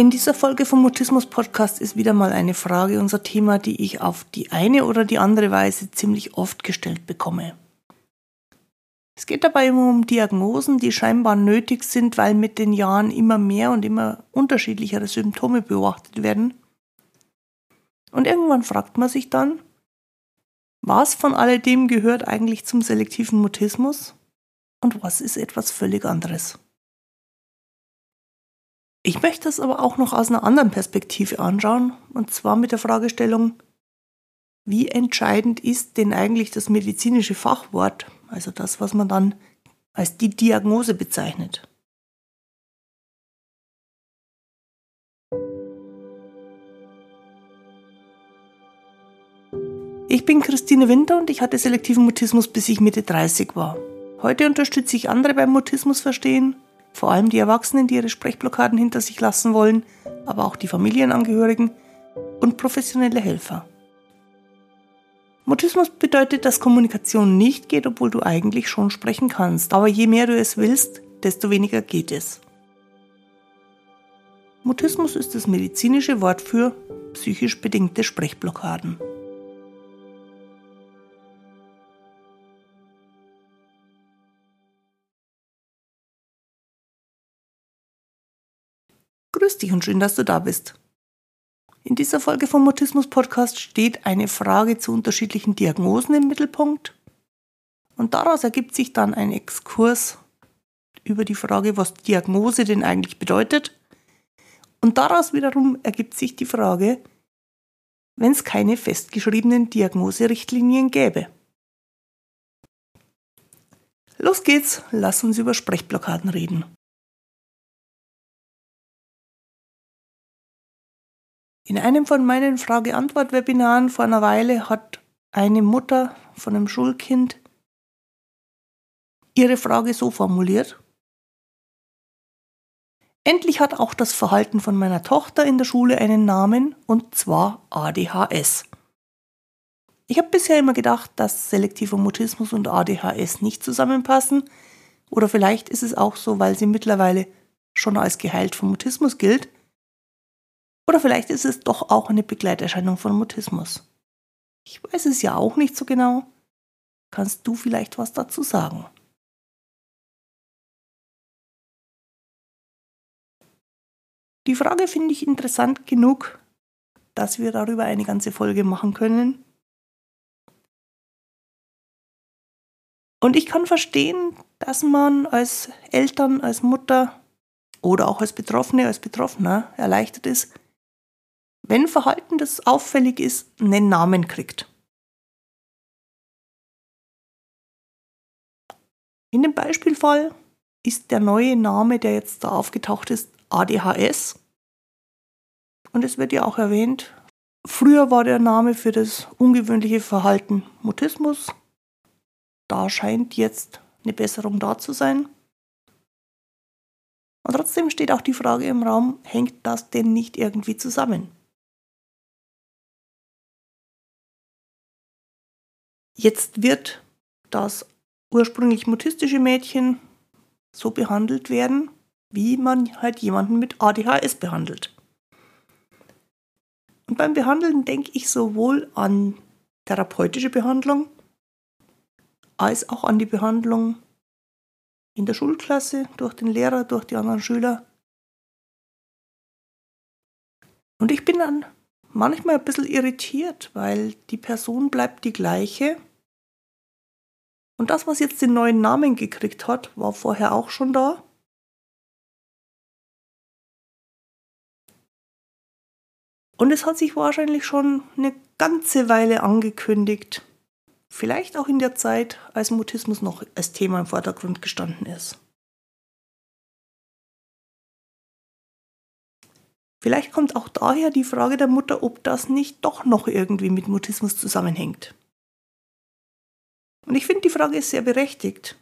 In dieser Folge vom Mutismus Podcast ist wieder mal eine Frage unser Thema, die ich auf die eine oder die andere Weise ziemlich oft gestellt bekomme. Es geht dabei immer um Diagnosen, die scheinbar nötig sind, weil mit den Jahren immer mehr und immer unterschiedlichere Symptome beobachtet werden. Und irgendwann fragt man sich dann, was von alledem gehört eigentlich zum selektiven Mutismus und was ist etwas völlig anderes? Ich möchte es aber auch noch aus einer anderen Perspektive anschauen, und zwar mit der Fragestellung, wie entscheidend ist denn eigentlich das medizinische Fachwort, also das, was man dann als die Diagnose bezeichnet? Ich bin Christine Winter und ich hatte selektiven Mutismus, bis ich Mitte 30 war. Heute unterstütze ich andere beim Mutismus verstehen vor allem die Erwachsenen, die ihre Sprechblockaden hinter sich lassen wollen, aber auch die Familienangehörigen und professionelle Helfer. Mutismus bedeutet, dass Kommunikation nicht geht, obwohl du eigentlich schon sprechen kannst. Aber je mehr du es willst, desto weniger geht es. Mutismus ist das medizinische Wort für psychisch bedingte Sprechblockaden. Grüß dich und schön, dass du da bist. In dieser Folge vom Mutismus Podcast steht eine Frage zu unterschiedlichen Diagnosen im Mittelpunkt. Und daraus ergibt sich dann ein Exkurs über die Frage, was Diagnose denn eigentlich bedeutet. Und daraus wiederum ergibt sich die Frage, wenn es keine festgeschriebenen Diagnoserichtlinien gäbe. Los geht's, lass uns über Sprechblockaden reden. In einem von meinen Frage-Antwort-Webinaren vor einer Weile hat eine Mutter von einem Schulkind ihre Frage so formuliert. Endlich hat auch das Verhalten von meiner Tochter in der Schule einen Namen, und zwar ADHS. Ich habe bisher immer gedacht, dass selektiver Mutismus und ADHS nicht zusammenpassen, oder vielleicht ist es auch so, weil sie mittlerweile schon als geheilt vom Mutismus gilt oder vielleicht ist es doch auch eine Begleiterscheinung von Mutismus. Ich weiß es ja auch nicht so genau. Kannst du vielleicht was dazu sagen? Die Frage finde ich interessant genug, dass wir darüber eine ganze Folge machen können. Und ich kann verstehen, dass man als Eltern, als Mutter oder auch als Betroffene, als Betroffener erleichtert ist, wenn Verhalten, das auffällig ist, einen Namen kriegt. In dem Beispielfall ist der neue Name, der jetzt da aufgetaucht ist, ADHS. Und es wird ja auch erwähnt, früher war der Name für das ungewöhnliche Verhalten Mutismus. Da scheint jetzt eine Besserung da zu sein. Und trotzdem steht auch die Frage im Raum, hängt das denn nicht irgendwie zusammen? Jetzt wird das ursprünglich mutistische Mädchen so behandelt werden, wie man halt jemanden mit ADHS behandelt. Und beim Behandeln denke ich sowohl an therapeutische Behandlung als auch an die Behandlung in der Schulklasse durch den Lehrer, durch die anderen Schüler. Und ich bin dann manchmal ein bisschen irritiert, weil die Person bleibt die gleiche, und das, was jetzt den neuen Namen gekriegt hat, war vorher auch schon da. Und es hat sich wahrscheinlich schon eine ganze Weile angekündigt. Vielleicht auch in der Zeit, als Mutismus noch als Thema im Vordergrund gestanden ist. Vielleicht kommt auch daher die Frage der Mutter, ob das nicht doch noch irgendwie mit Mutismus zusammenhängt. Und ich finde, die Frage ist sehr berechtigt.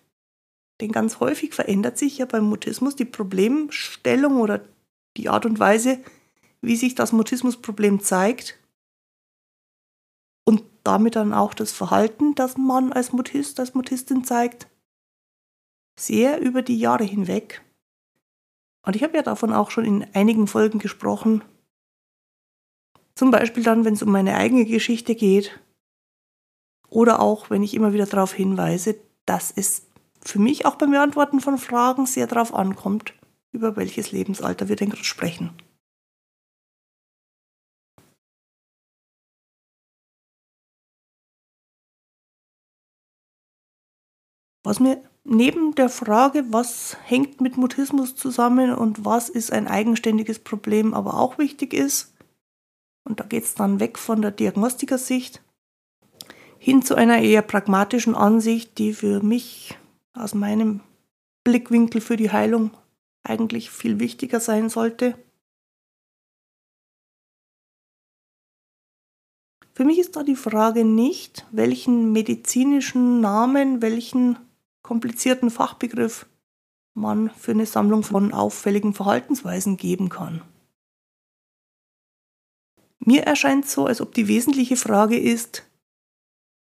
Denn ganz häufig verändert sich ja beim Mutismus die Problemstellung oder die Art und Weise, wie sich das Mutismusproblem zeigt. Und damit dann auch das Verhalten, das man als Mutist, als Mutistin zeigt, sehr über die Jahre hinweg. Und ich habe ja davon auch schon in einigen Folgen gesprochen. Zum Beispiel dann, wenn es um meine eigene Geschichte geht. Oder auch, wenn ich immer wieder darauf hinweise, dass es für mich auch beim Beantworten von Fragen sehr darauf ankommt, über welches Lebensalter wir denn gerade sprechen. Was mir neben der Frage, was hängt mit Mutismus zusammen und was ist ein eigenständiges Problem, aber auch wichtig ist, und da geht es dann weg von der Diagnostikersicht hin zu einer eher pragmatischen Ansicht, die für mich aus meinem Blickwinkel für die Heilung eigentlich viel wichtiger sein sollte. Für mich ist da die Frage nicht, welchen medizinischen Namen, welchen komplizierten Fachbegriff man für eine Sammlung von auffälligen Verhaltensweisen geben kann. Mir erscheint so, als ob die wesentliche Frage ist,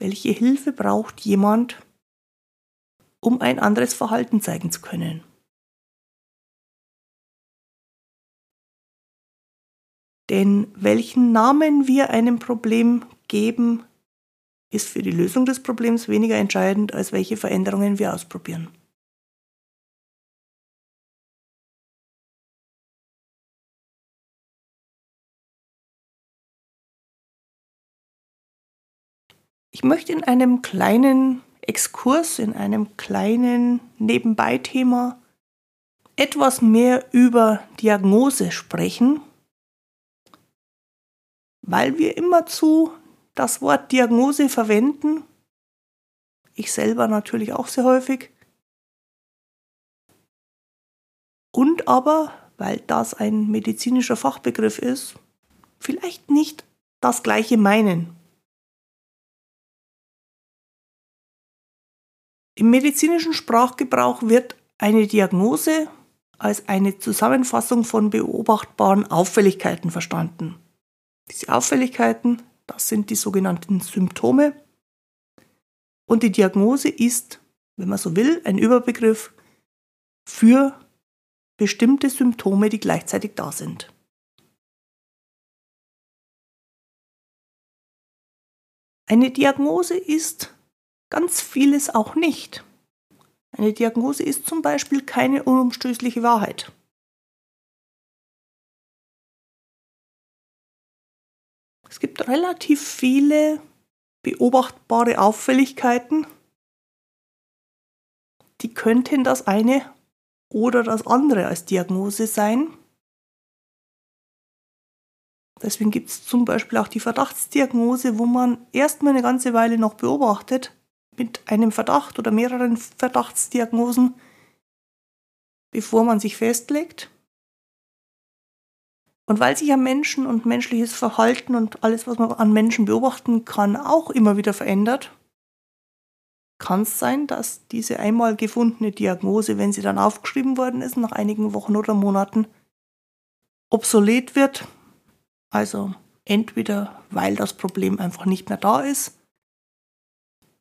welche Hilfe braucht jemand, um ein anderes Verhalten zeigen zu können. Denn welchen Namen wir einem Problem geben, ist für die Lösung des Problems weniger entscheidend, als welche Veränderungen wir ausprobieren. Ich möchte in einem kleinen Exkurs, in einem kleinen Nebenbei-Thema etwas mehr über Diagnose sprechen, weil wir immerzu das Wort Diagnose verwenden. Ich selber natürlich auch sehr häufig. Und aber, weil das ein medizinischer Fachbegriff ist, vielleicht nicht das gleiche meinen. Im medizinischen Sprachgebrauch wird eine Diagnose als eine Zusammenfassung von beobachtbaren Auffälligkeiten verstanden. Diese Auffälligkeiten das sind die sogenannten Symptome. Und die Diagnose ist, wenn man so will, ein Überbegriff für bestimmte Symptome, die gleichzeitig da sind. Eine Diagnose ist ganz vieles auch nicht. Eine Diagnose ist zum Beispiel keine unumstößliche Wahrheit. Es gibt relativ viele beobachtbare Auffälligkeiten, die könnten das eine oder das andere als Diagnose sein. Deswegen gibt es zum Beispiel auch die Verdachtsdiagnose, wo man erstmal eine ganze Weile noch beobachtet mit einem Verdacht oder mehreren Verdachtsdiagnosen, bevor man sich festlegt. Und weil sich ja Menschen und menschliches Verhalten und alles, was man an Menschen beobachten kann, auch immer wieder verändert, kann es sein, dass diese einmal gefundene Diagnose, wenn sie dann aufgeschrieben worden ist, nach einigen Wochen oder Monaten obsolet wird. Also entweder weil das Problem einfach nicht mehr da ist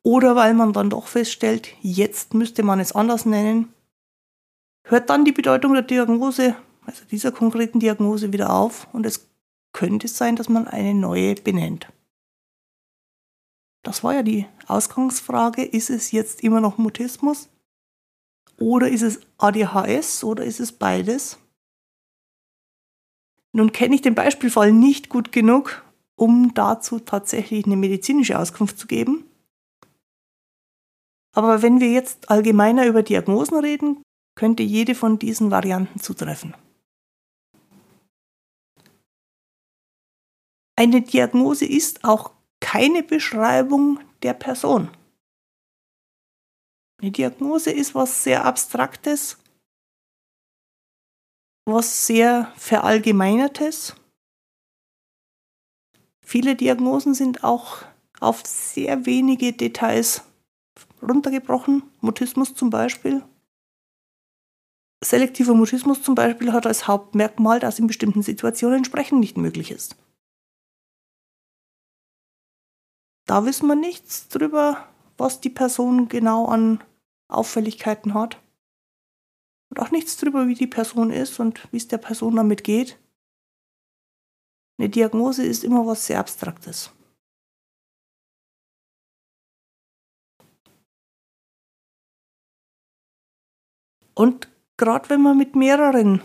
oder weil man dann doch feststellt, jetzt müsste man es anders nennen, hört dann die Bedeutung der Diagnose also dieser konkreten Diagnose wieder auf und es könnte sein, dass man eine neue benennt. Das war ja die Ausgangsfrage, ist es jetzt immer noch Mutismus oder ist es ADHS oder ist es beides? Nun kenne ich den Beispielfall nicht gut genug, um dazu tatsächlich eine medizinische Auskunft zu geben. Aber wenn wir jetzt allgemeiner über Diagnosen reden, könnte jede von diesen Varianten zutreffen. Eine Diagnose ist auch keine Beschreibung der Person. Eine Diagnose ist was sehr Abstraktes, was sehr Verallgemeinertes. Viele Diagnosen sind auch auf sehr wenige Details runtergebrochen. Mutismus zum Beispiel. Selektiver Mutismus zum Beispiel hat als Hauptmerkmal, dass in bestimmten Situationen Sprechen nicht möglich ist. Da wissen wir nichts drüber, was die Person genau an Auffälligkeiten hat. und auch nichts darüber, wie die Person ist und wie es der Person damit geht. Eine Diagnose ist immer was sehr Abstraktes. Und gerade wenn man mit mehreren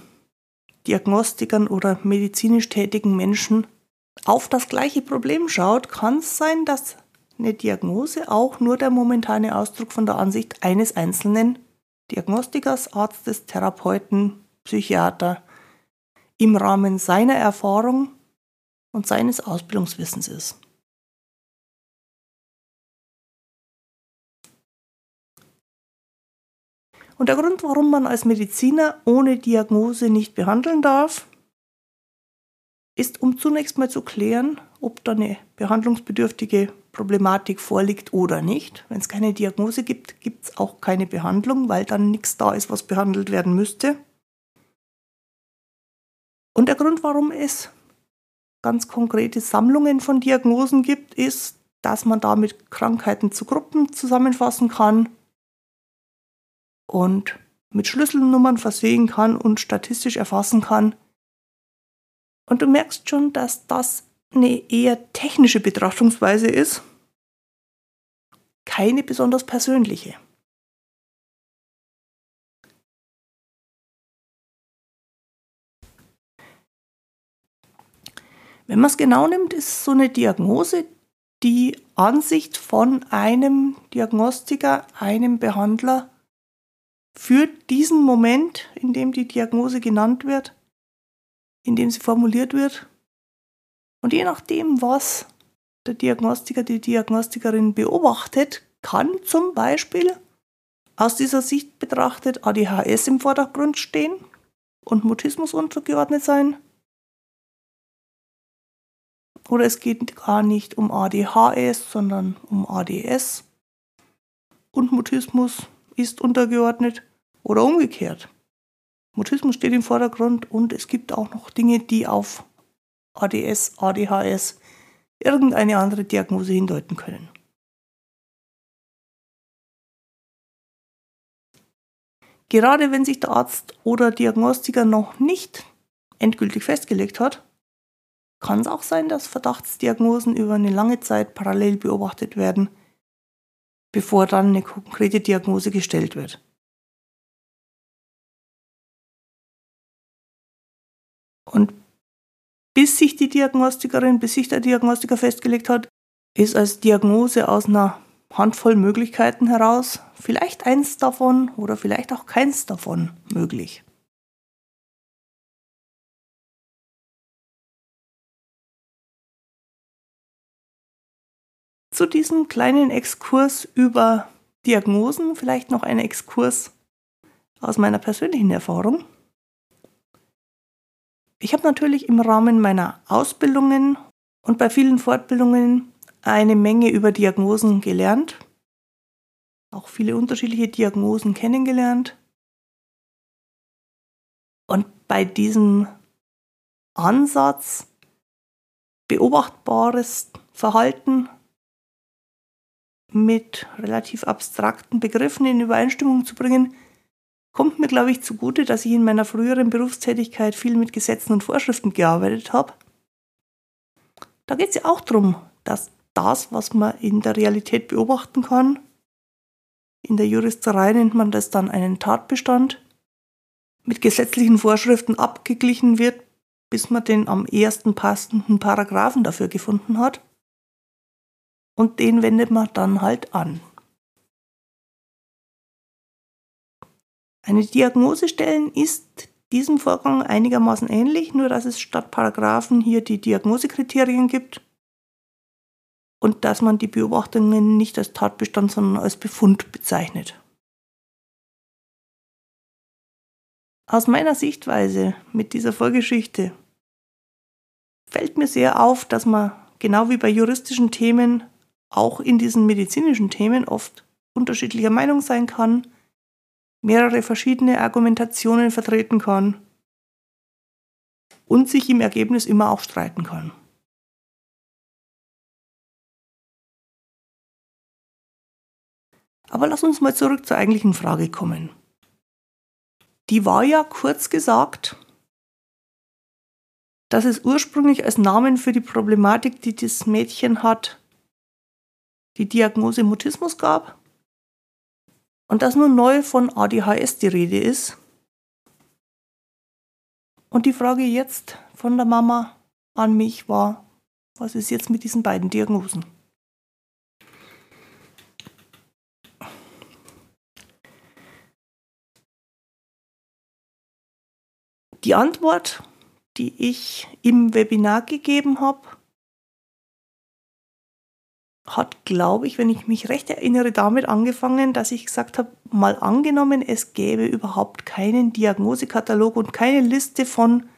Diagnostikern oder medizinisch tätigen Menschen auf das gleiche Problem schaut, kann es sein, dass eine Diagnose auch nur der momentane Ausdruck von der Ansicht eines einzelnen Diagnostikers, Arztes, Therapeuten, Psychiater im Rahmen seiner Erfahrung und seines Ausbildungswissens ist. Und der Grund, warum man als Mediziner ohne Diagnose nicht behandeln darf, ist, um zunächst mal zu klären, ob da eine behandlungsbedürftige Problematik vorliegt oder nicht. Wenn es keine Diagnose gibt, gibt es auch keine Behandlung, weil dann nichts da ist, was behandelt werden müsste. Und der Grund, warum es ganz konkrete Sammlungen von Diagnosen gibt, ist, dass man damit Krankheiten zu Gruppen zusammenfassen kann und mit Schlüsselnummern versehen kann und statistisch erfassen kann. Und du merkst schon, dass das eine eher technische Betrachtungsweise ist, keine besonders persönliche. Wenn man es genau nimmt, ist so eine Diagnose die Ansicht von einem Diagnostiker, einem Behandler für diesen Moment, in dem die Diagnose genannt wird, in dem sie formuliert wird. Und je nachdem, was der Diagnostiker, die Diagnostikerin beobachtet, kann zum Beispiel aus dieser Sicht betrachtet ADHS im Vordergrund stehen und Mutismus untergeordnet sein. Oder es geht gar nicht um ADHS, sondern um ADS. Und Mutismus ist untergeordnet oder umgekehrt. Mutismus steht im Vordergrund und es gibt auch noch Dinge, die auf ADS, ADHS, irgendeine andere Diagnose hindeuten können. Gerade wenn sich der Arzt oder Diagnostiker noch nicht endgültig festgelegt hat, kann es auch sein, dass Verdachtsdiagnosen über eine lange Zeit parallel beobachtet werden, bevor dann eine konkrete Diagnose gestellt wird. Und bis sich die Diagnostikerin, bis sich der Diagnostiker festgelegt hat, ist als Diagnose aus einer Handvoll Möglichkeiten heraus vielleicht eins davon oder vielleicht auch keins davon möglich. Zu diesem kleinen Exkurs über Diagnosen vielleicht noch ein Exkurs aus meiner persönlichen Erfahrung. Ich habe natürlich im Rahmen meiner Ausbildungen und bei vielen Fortbildungen eine Menge über Diagnosen gelernt, auch viele unterschiedliche Diagnosen kennengelernt. Und bei diesem Ansatz, beobachtbares Verhalten mit relativ abstrakten Begriffen in Übereinstimmung zu bringen, kommt mir, glaube ich, zugute, dass ich in meiner früheren Berufstätigkeit viel mit Gesetzen und Vorschriften gearbeitet habe. Da geht es ja auch darum, dass das, was man in der Realität beobachten kann, in der Juristerei nennt man das dann einen Tatbestand, mit gesetzlichen Vorschriften abgeglichen wird, bis man den am ersten passenden Paragraphen dafür gefunden hat und den wendet man dann halt an. Eine Diagnose stellen ist diesem Vorgang einigermaßen ähnlich, nur dass es statt Paragraphen hier die Diagnosekriterien gibt und dass man die Beobachtungen nicht als Tatbestand, sondern als Befund bezeichnet. Aus meiner Sichtweise mit dieser Vorgeschichte fällt mir sehr auf, dass man genau wie bei juristischen Themen auch in diesen medizinischen Themen oft unterschiedlicher Meinung sein kann, mehrere verschiedene Argumentationen vertreten kann und sich im Ergebnis immer auch streiten kann. Aber lass uns mal zurück zur eigentlichen Frage kommen. die war ja kurz gesagt, dass es ursprünglich als Namen für die Problematik, die das Mädchen hat, die Diagnose Mutismus gab und dass nun neu von ADHS die Rede ist. Und die Frage jetzt von der Mama an mich war, was ist jetzt mit diesen beiden Diagnosen? Die Antwort, die ich im Webinar gegeben habe, hat, glaube ich, wenn ich mich recht erinnere, damit angefangen, dass ich gesagt habe, mal angenommen, es gäbe überhaupt keinen Diagnosekatalog und keine Liste von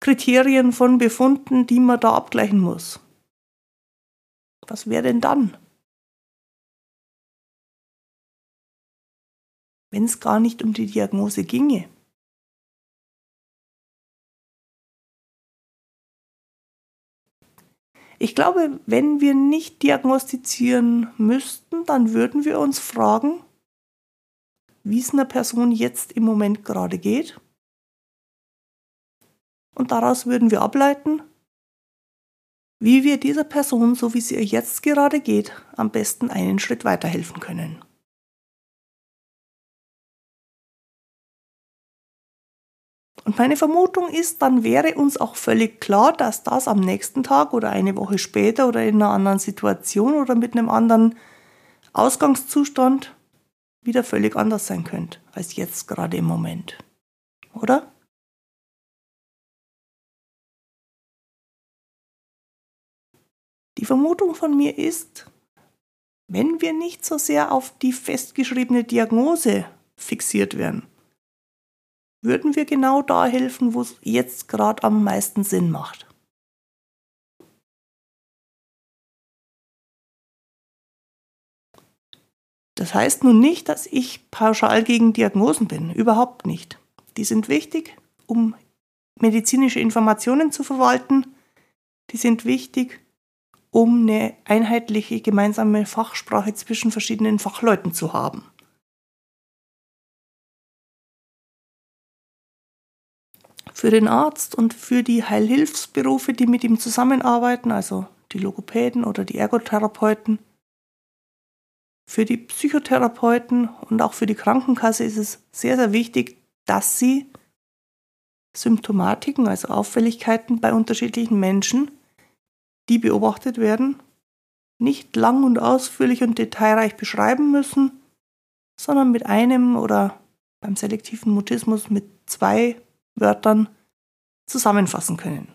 Kriterien, von Befunden, die man da abgleichen muss. Was wäre denn dann? Wenn es gar nicht um die Diagnose ginge. Ich glaube, wenn wir nicht diagnostizieren müssten, dann würden wir uns fragen, wie es einer Person jetzt im Moment gerade geht. Und daraus würden wir ableiten, wie wir dieser Person, so wie es ihr jetzt gerade geht, am besten einen Schritt weiterhelfen können. Und meine Vermutung ist, dann wäre uns auch völlig klar, dass das am nächsten Tag oder eine Woche später oder in einer anderen Situation oder mit einem anderen Ausgangszustand wieder völlig anders sein könnte als jetzt gerade im Moment. Oder? Die Vermutung von mir ist, wenn wir nicht so sehr auf die festgeschriebene Diagnose fixiert werden, würden wir genau da helfen, wo es jetzt gerade am meisten Sinn macht. Das heißt nun nicht, dass ich pauschal gegen Diagnosen bin, überhaupt nicht. Die sind wichtig, um medizinische Informationen zu verwalten. Die sind wichtig, um eine einheitliche gemeinsame Fachsprache zwischen verschiedenen Fachleuten zu haben. Für den Arzt und für die Heilhilfsberufe, die mit ihm zusammenarbeiten, also die Logopäden oder die Ergotherapeuten. Für die Psychotherapeuten und auch für die Krankenkasse ist es sehr, sehr wichtig, dass sie Symptomatiken, also Auffälligkeiten bei unterschiedlichen Menschen, die beobachtet werden, nicht lang und ausführlich und detailreich beschreiben müssen, sondern mit einem oder beim selektiven Mutismus mit zwei Wörtern zusammenfassen können.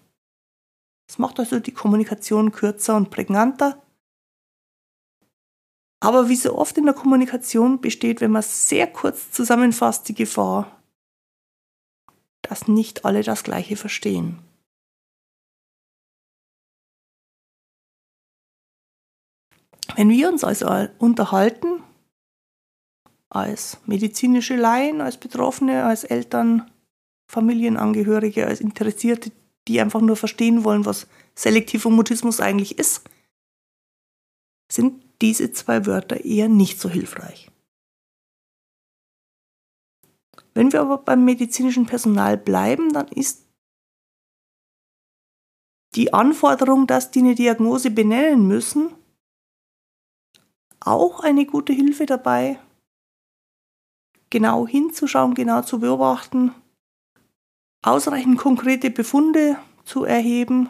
Das macht also die Kommunikation kürzer und prägnanter. Aber wie so oft in der Kommunikation besteht, wenn man sehr kurz zusammenfasst, die Gefahr, dass nicht alle das Gleiche verstehen. Wenn wir uns also unterhalten, als medizinische Laien, als Betroffene, als Eltern, Familienangehörige, als Interessierte, die einfach nur verstehen wollen, was selektiver Mutismus eigentlich ist, sind diese zwei Wörter eher nicht so hilfreich. Wenn wir aber beim medizinischen Personal bleiben, dann ist die Anforderung, dass die eine Diagnose benennen müssen, auch eine gute Hilfe dabei, genau hinzuschauen, genau zu beobachten, ausreichend konkrete Befunde zu erheben,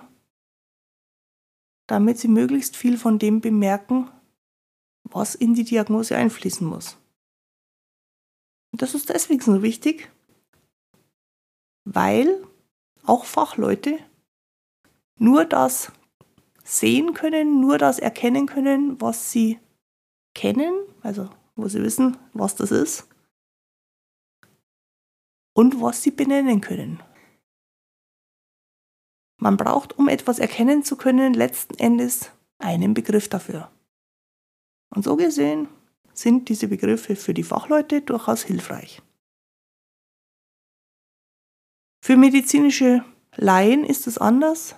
damit sie möglichst viel von dem bemerken, was in die Diagnose einfließen muss. Und das ist deswegen so wichtig, weil auch Fachleute nur das sehen können, nur das erkennen können, was sie kennen, also wo sie wissen, was das ist, und was sie benennen können. Man braucht, um etwas erkennen zu können, letzten Endes einen Begriff dafür. Und so gesehen sind diese Begriffe für die Fachleute durchaus hilfreich. Für medizinische Laien ist es anders.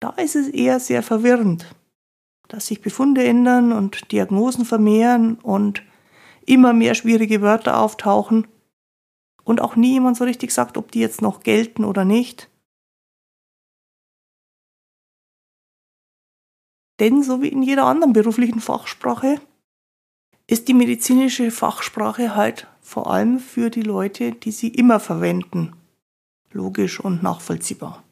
Da ist es eher sehr verwirrend, dass sich Befunde ändern und Diagnosen vermehren und immer mehr schwierige Wörter auftauchen und auch nie jemand so richtig sagt, ob die jetzt noch gelten oder nicht. Denn so wie in jeder anderen beruflichen Fachsprache ist die medizinische Fachsprache halt vor allem für die Leute, die sie immer verwenden. Logisch und nachvollziehbar.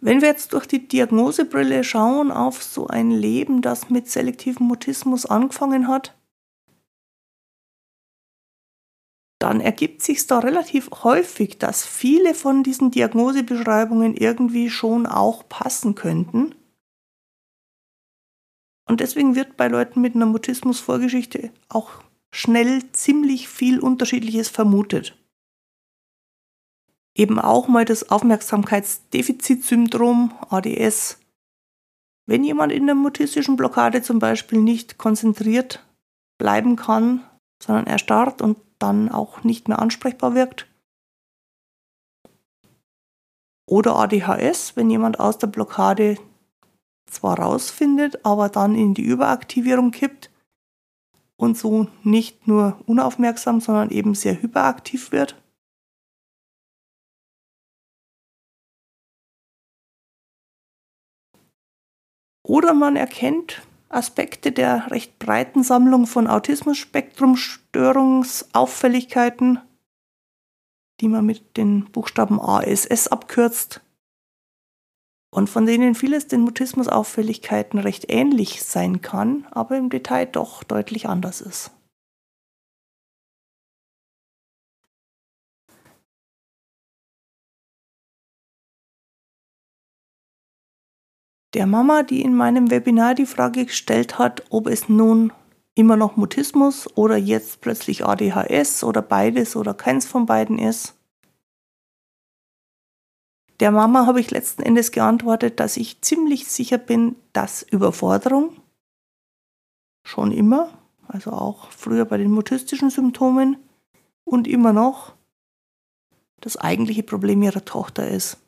Wenn wir jetzt durch die Diagnosebrille schauen auf so ein Leben, das mit selektivem Mutismus angefangen hat, dann ergibt sich da relativ häufig, dass viele von diesen Diagnosebeschreibungen irgendwie schon auch passen könnten. Und deswegen wird bei Leuten mit einer Mutismus-Vorgeschichte auch schnell ziemlich viel Unterschiedliches vermutet eben auch mal das Aufmerksamkeitsdefizitsyndrom, ADS. Wenn jemand in der mutistischen Blockade zum Beispiel nicht konzentriert bleiben kann, sondern erstarrt und dann auch nicht mehr ansprechbar wirkt. Oder ADHS, wenn jemand aus der Blockade zwar rausfindet, aber dann in die Überaktivierung kippt und so nicht nur unaufmerksam, sondern eben sehr hyperaktiv wird. Oder man erkennt Aspekte der recht breiten Sammlung von Autismus-Spektrum-Störungsauffälligkeiten, die man mit den Buchstaben ASS abkürzt und von denen vieles den Mutismus-Auffälligkeiten recht ähnlich sein kann, aber im Detail doch deutlich anders ist. Der Mama, die in meinem Webinar die Frage gestellt hat, ob es nun immer noch Mutismus oder jetzt plötzlich ADHS oder beides oder keins von beiden ist. Der Mama habe ich letzten Endes geantwortet, dass ich ziemlich sicher bin, dass Überforderung schon immer, also auch früher bei den mutistischen Symptomen und immer noch das eigentliche Problem ihrer Tochter ist.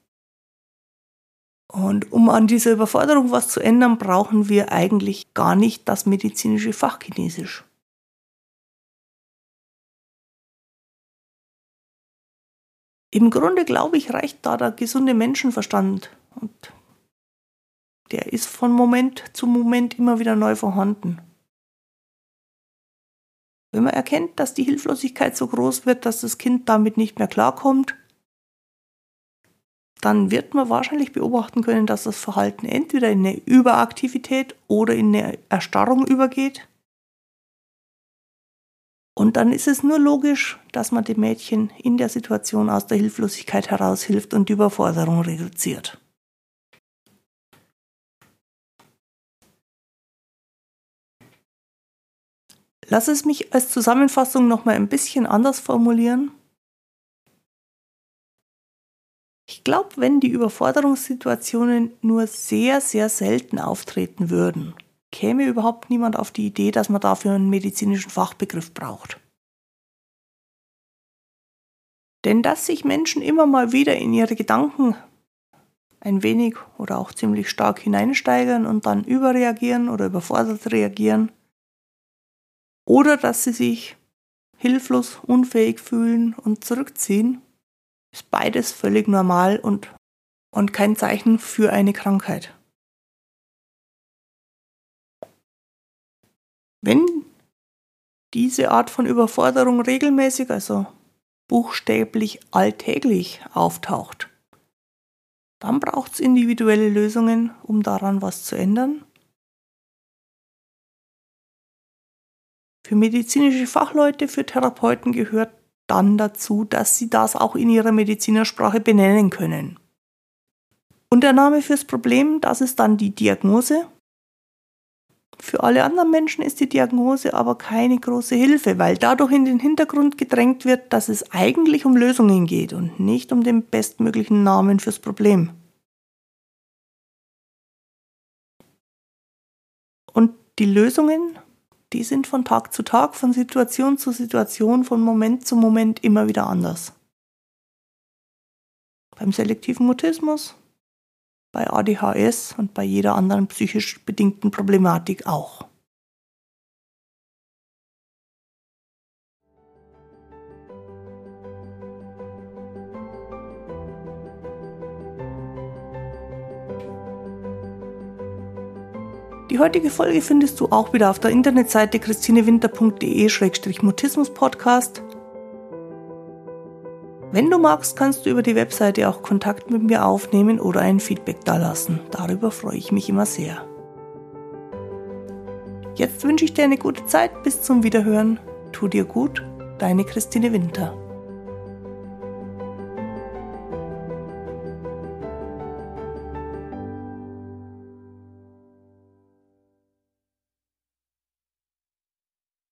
Und um an dieser Überforderung was zu ändern, brauchen wir eigentlich gar nicht das medizinische Fachchinesisch. Im Grunde glaube ich, reicht da der gesunde Menschenverstand. Und der ist von Moment zu Moment immer wieder neu vorhanden. Wenn man erkennt, dass die Hilflosigkeit so groß wird, dass das Kind damit nicht mehr klarkommt, dann wird man wahrscheinlich beobachten können, dass das Verhalten entweder in eine Überaktivität oder in eine Erstarrung übergeht. Und dann ist es nur logisch, dass man dem Mädchen in der Situation aus der Hilflosigkeit heraushilft und die Überforderung reduziert. Lass es mich als Zusammenfassung nochmal ein bisschen anders formulieren. Ich glaube, wenn die Überforderungssituationen nur sehr, sehr selten auftreten würden, käme überhaupt niemand auf die Idee, dass man dafür einen medizinischen Fachbegriff braucht. Denn dass sich Menschen immer mal wieder in ihre Gedanken ein wenig oder auch ziemlich stark hineinsteigern und dann überreagieren oder überfordert reagieren, oder dass sie sich hilflos, unfähig fühlen und zurückziehen, ist beides völlig normal und, und kein Zeichen für eine Krankheit. Wenn diese Art von Überforderung regelmäßig, also buchstäblich alltäglich auftaucht, dann braucht es individuelle Lösungen, um daran was zu ändern. Für medizinische Fachleute, für Therapeuten gehört dann dazu, dass sie das auch in ihrer Medizinersprache benennen können. Und der Name fürs Problem, das ist dann die Diagnose. Für alle anderen Menschen ist die Diagnose aber keine große Hilfe, weil dadurch in den Hintergrund gedrängt wird, dass es eigentlich um Lösungen geht und nicht um den bestmöglichen Namen fürs Problem. Und die Lösungen die sind von Tag zu Tag, von Situation zu Situation, von Moment zu Moment immer wieder anders. Beim selektiven Mutismus, bei ADHS und bei jeder anderen psychisch bedingten Problematik auch. Die heutige Folge findest du auch wieder auf der Internetseite christinewinter.de-mutismus-podcast. Wenn du magst, kannst du über die Webseite auch Kontakt mit mir aufnehmen oder ein Feedback dalassen. Darüber freue ich mich immer sehr. Jetzt wünsche ich dir eine gute Zeit. Bis zum Wiederhören. Tu dir gut, deine Christine Winter.